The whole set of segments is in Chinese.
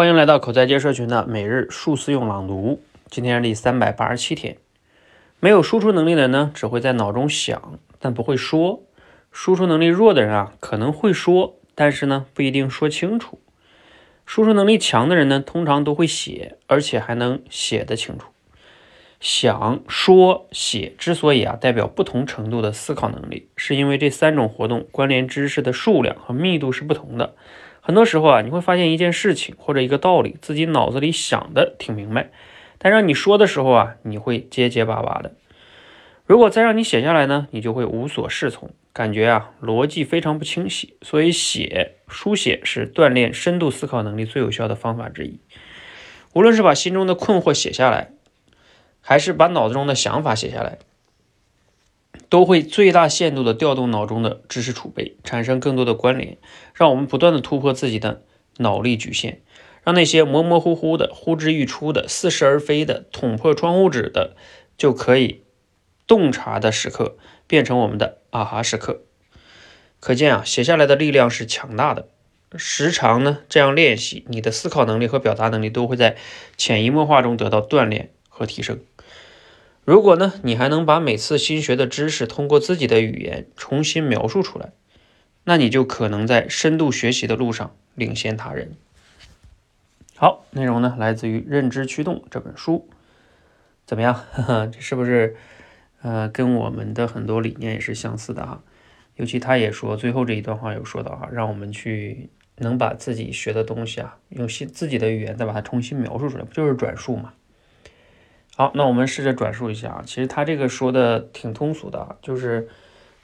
欢迎来到口才界社群的每日数字用朗读。今天是第三百八十七天。没有输出能力的人呢，只会在脑中想，但不会说；输出能力弱的人啊，可能会说，但是呢，不一定说清楚。输出能力强的人呢，通常都会写，而且还能写得清楚。想、说、写之所以啊代表不同程度的思考能力，是因为这三种活动关联知识的数量和密度是不同的。很多时候啊，你会发现一件事情或者一个道理，自己脑子里想的挺明白，但让你说的时候啊，你会结结巴巴的。如果再让你写下来呢，你就会无所适从，感觉啊逻辑非常不清晰。所以写书写是锻炼深度思考能力最有效的方法之一。无论是把心中的困惑写下来，还是把脑子中的想法写下来。都会最大限度地调动脑中的知识储备，产生更多的关联，让我们不断地突破自己的脑力局限，让那些模模糊糊的、呼之欲出的、似是而非的、捅破窗户纸的，就可以洞察的时刻，变成我们的啊哈时刻。可见啊，写下来的力量是强大的。时常呢这样练习，你的思考能力和表达能力都会在潜移默化中得到锻炼和提升。如果呢，你还能把每次新学的知识通过自己的语言重新描述出来，那你就可能在深度学习的路上领先他人。好，内容呢来自于《认知驱动》这本书，怎么样？这 是不是呃跟我们的很多理念也是相似的哈？尤其他也说最后这一段话有说到哈，让我们去能把自己学的东西啊，用新自己的语言再把它重新描述出来，不就是转述嘛？好，那我们试着转述一下啊。其实他这个说的挺通俗的，就是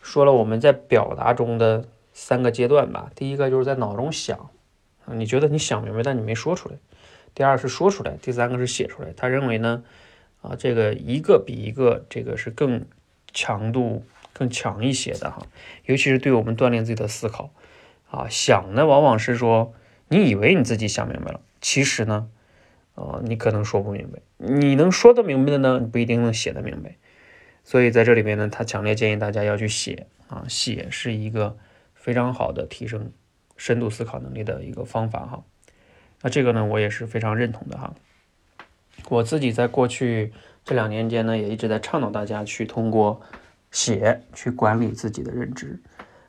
说了我们在表达中的三个阶段吧。第一个就是在脑中想，你觉得你想明白，但你没说出来；第二是说出来；第三个是写出来。他认为呢，啊，这个一个比一个这个是更强度更强一些的哈。尤其是对我们锻炼自己的思考啊，想呢往往是说你以为你自己想明白了，其实呢。啊，你可能说不明白，你能说得明白的呢，你不一定能写得明白。所以在这里边呢，他强烈建议大家要去写啊，写是一个非常好的提升深度思考能力的一个方法哈。那这个呢，我也是非常认同的哈。我自己在过去这两年间呢，也一直在倡导大家去通过写去管理自己的认知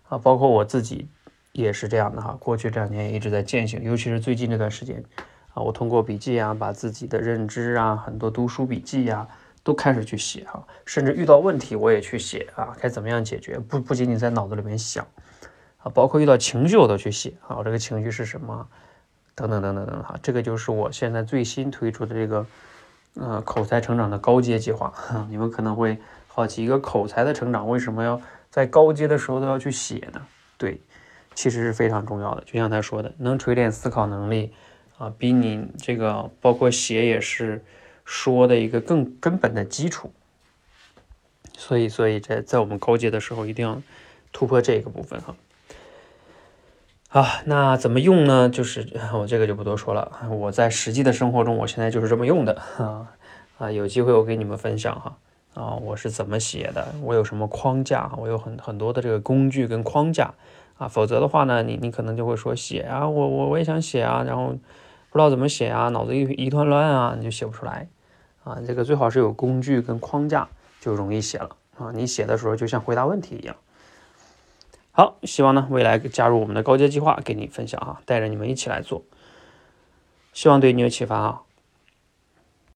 啊，包括我自己也是这样的哈。过去这两年也一直在践行，尤其是最近这段时间。我通过笔记啊，把自己的认知啊，很多读书笔记呀，都开始去写哈，甚至遇到问题我也去写啊，该怎么样解决？不不仅仅在脑子里面想啊，包括遇到情绪我都去写啊，我这个情绪是什么？等等等等等哈，这个就是我现在最新推出的这个呃口才成长的高阶计划。你们可能会好奇，一个口才的成长为什么要在高阶的时候都要去写呢？对，其实是非常重要的，就像他说的，能锤炼思考能力。啊，比你这个包括写也是说的一个更根本的基础，所以，所以在在我们高阶的时候，一定要突破这个部分哈。啊，那怎么用呢？就是我这个就不多说了。我在实际的生活中，我现在就是这么用的啊啊，有机会我给你们分享哈啊，我是怎么写的？我有什么框架？我有很很多的这个工具跟框架啊，否则的话呢，你你可能就会说写啊，我我我也想写啊，然后。不知道怎么写啊，脑子一一团乱啊，你就写不出来啊。这个最好是有工具跟框架，就容易写了啊。你写的时候就像回答问题一样。好，希望呢未来加入我们的高阶计划，给你分享哈，带着你们一起来做，希望对你有启发啊。